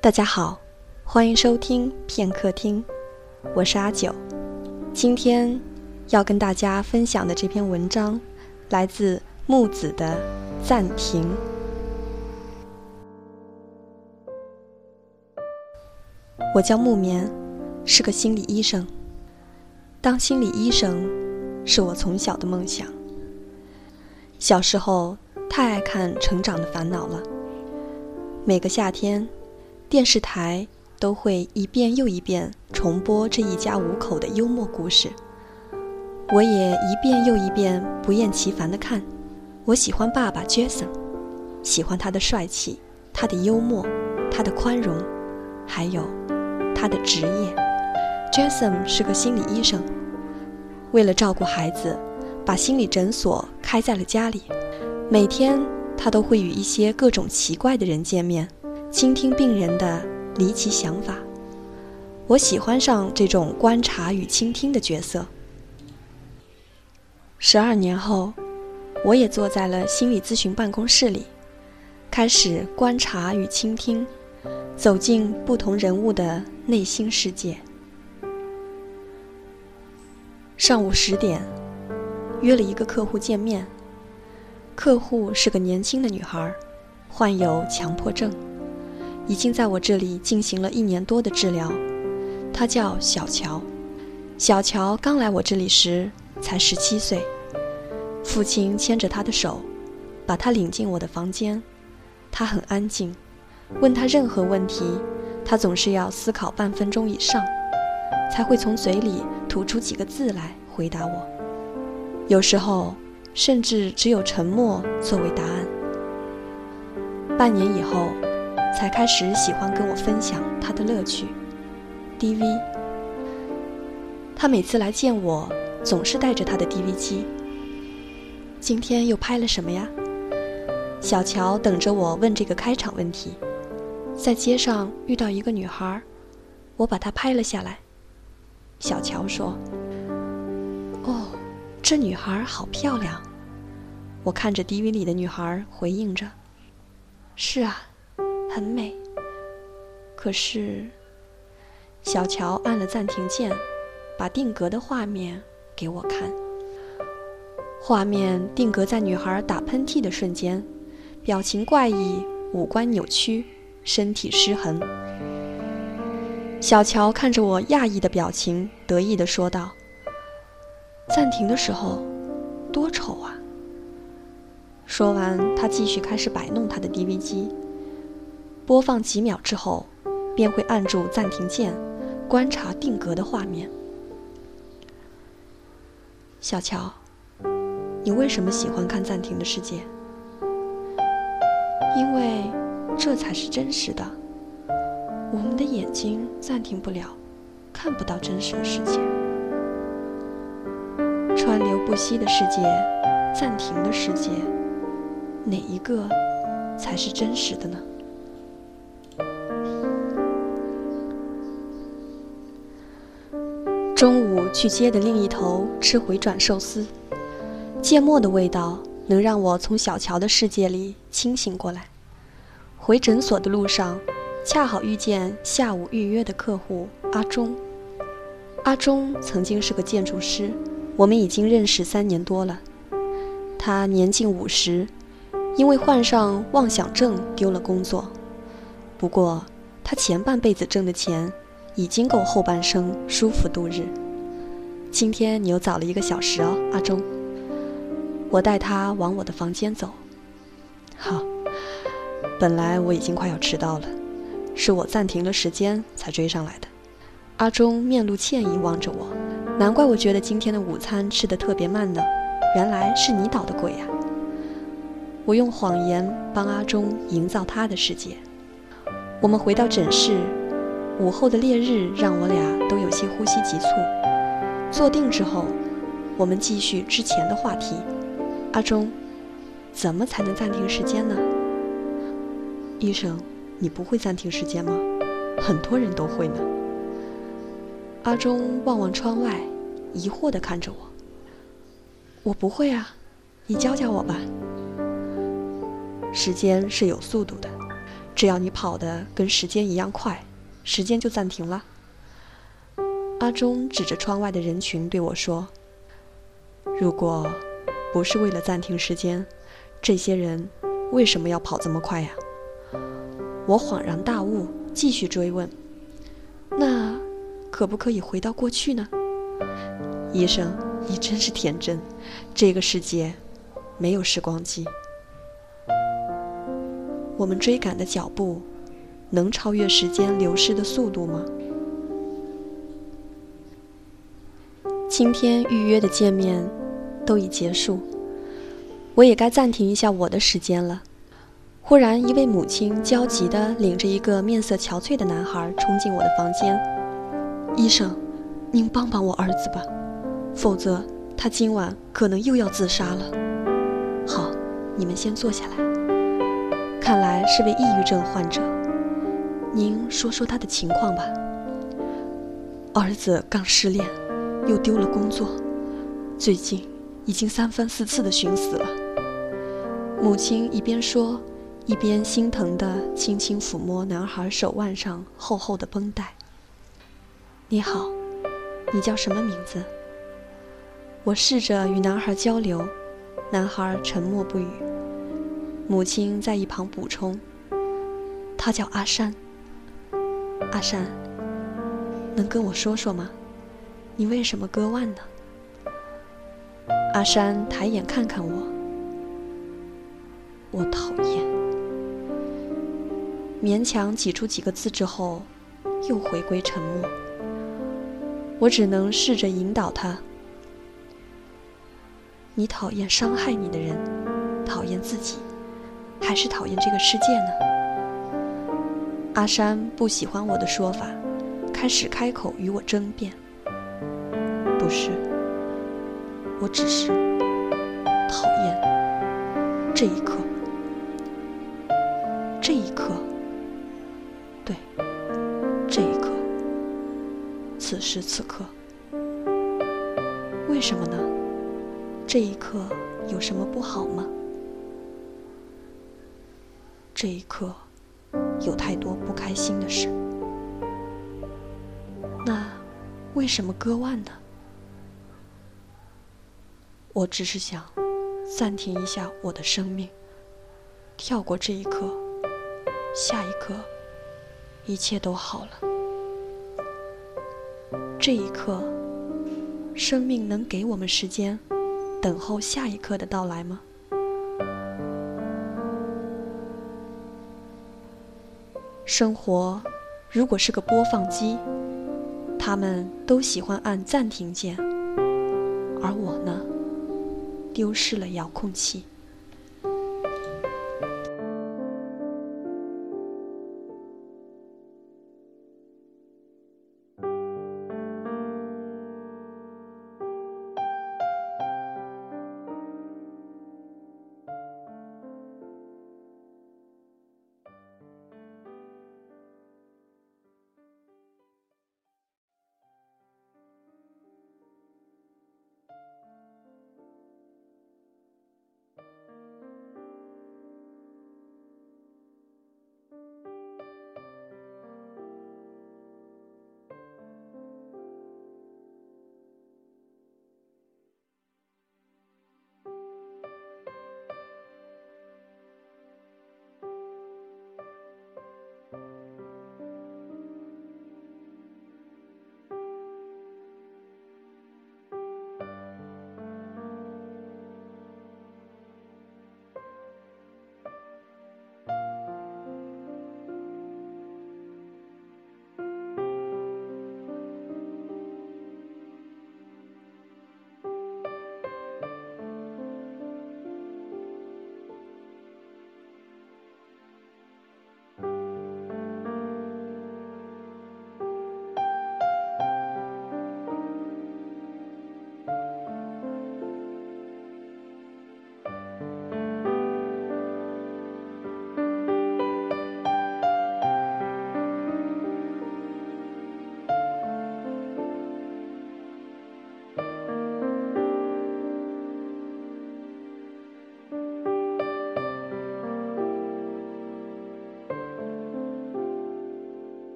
大家好，欢迎收听片刻听，我是阿九。今天要跟大家分享的这篇文章来自木子的《暂停》。我叫木棉，是个心理医生。当心理医生是我从小的梦想。小时候太爱看《成长的烦恼》了，每个夏天，电视台都会一遍又一遍重播这一家五口的幽默故事。我也一遍又一遍不厌其烦地看。我喜欢爸爸 Jason，喜欢他的帅气，他的幽默，他的宽容，还有他的职业。Jason 是个心理医生，为了照顾孩子，把心理诊所开在了家里。每天他都会与一些各种奇怪的人见面，倾听病人的离奇想法。我喜欢上这种观察与倾听的角色。十二年后，我也坐在了心理咨询办公室里，开始观察与倾听，走进不同人物的内心世界。上午十点，约了一个客户见面。客户是个年轻的女孩，患有强迫症，已经在我这里进行了一年多的治疗。他叫小乔。小乔刚来我这里时才十七岁，父亲牵着他的手，把他领进我的房间。他很安静，问他任何问题，他总是要思考半分钟以上，才会从嘴里吐出几个字来回答我。有时候，甚至只有沉默作为答案。半年以后，才开始喜欢跟我分享他的乐趣，DV。他每次来见我，总是带着他的 DV 机。今天又拍了什么呀？小乔等着我问这个开场问题。在街上遇到一个女孩，我把她拍了下来。小乔说：“哦，这女孩好漂亮。”我看着 DV 里的女孩，回应着：“是啊，很美。”可是，小乔按了暂停键。把定格的画面给我看。画面定格在女孩打喷嚏的瞬间，表情怪异，五官扭曲，身体失衡。小乔看着我讶异的表情，得意地说道：“暂停的时候，多丑啊！”说完，他继续开始摆弄他的 DV 机。播放几秒之后，便会按住暂停键，观察定格的画面。小乔，你为什么喜欢看暂停的世界？因为这才是真实的。我们的眼睛暂停不了，看不到真实的世界。川流不息的世界，暂停的世界，哪一个才是真实的呢？中午去街的另一头吃回转寿司，芥末的味道能让我从小乔的世界里清醒过来。回诊所的路上，恰好遇见下午预约的客户阿忠。阿忠曾经是个建筑师，我们已经认识三年多了。他年近五十，因为患上妄想症丢了工作。不过，他前半辈子挣的钱。已经够后半生舒服度日。今天你又早了一个小时哦，阿忠。我带他往我的房间走。好，本来我已经快要迟到了，是我暂停了时间才追上来的。阿忠面露歉意望着我，难怪我觉得今天的午餐吃的特别慢呢，原来是你捣的鬼呀。我用谎言帮阿忠营造他的世界。我们回到诊室。午后的烈日让我俩都有些呼吸急促。坐定之后，我们继续之前的话题。阿忠，怎么才能暂停时间呢？医生，你不会暂停时间吗？很多人都会呢。阿忠望望窗外，疑惑地看着我。我不会啊，你教教我吧。时间是有速度的，只要你跑得跟时间一样快，时间就暂停了。阿忠指着窗外的人群对我说：“如果不是为了暂停时间，这些人为什么要跑这么快呀？”我恍然大悟，继续追问：“那可不可以回到过去呢？”医生，你真是天真，这个世界没有时光机。我们追赶的脚步，能超越时间流逝的速度吗？今天预约的见面都已结束，我也该暂停一下我的时间了。忽然，一位母亲焦急地领着一个面色憔悴的男孩冲进我的房间。医生，您帮帮我儿子吧，否则他今晚可能又要自杀了。好，你们先坐下来。看来是位抑郁症患者，您说说他的情况吧。儿子刚失恋。又丢了工作，最近已经三番四次的寻死了。母亲一边说，一边心疼地轻轻抚摸男孩手腕上厚厚的绷带。你好，你叫什么名字？我试着与男孩交流，男孩沉默不语。母亲在一旁补充：“他叫阿山。阿山，能跟我说说吗？”你为什么割腕呢？阿山抬眼看看我，我讨厌。勉强挤出几个字之后，又回归沉默。我只能试着引导他：你讨厌伤害你的人，讨厌自己，还是讨厌这个世界呢？阿山不喜欢我的说法，开始开口与我争辩。不是，我只是讨厌这一刻，这一刻，对，这一刻，此时此刻，为什么呢？这一刻有什么不好吗？这一刻有太多不开心的事，那为什么割腕呢？我只是想暂停一下我的生命，跳过这一刻，下一刻一切都好了。这一刻，生命能给我们时间，等候下一刻的到来吗？生活如果是个播放机，他们都喜欢按暂停键，而我呢？丢失了遥控器。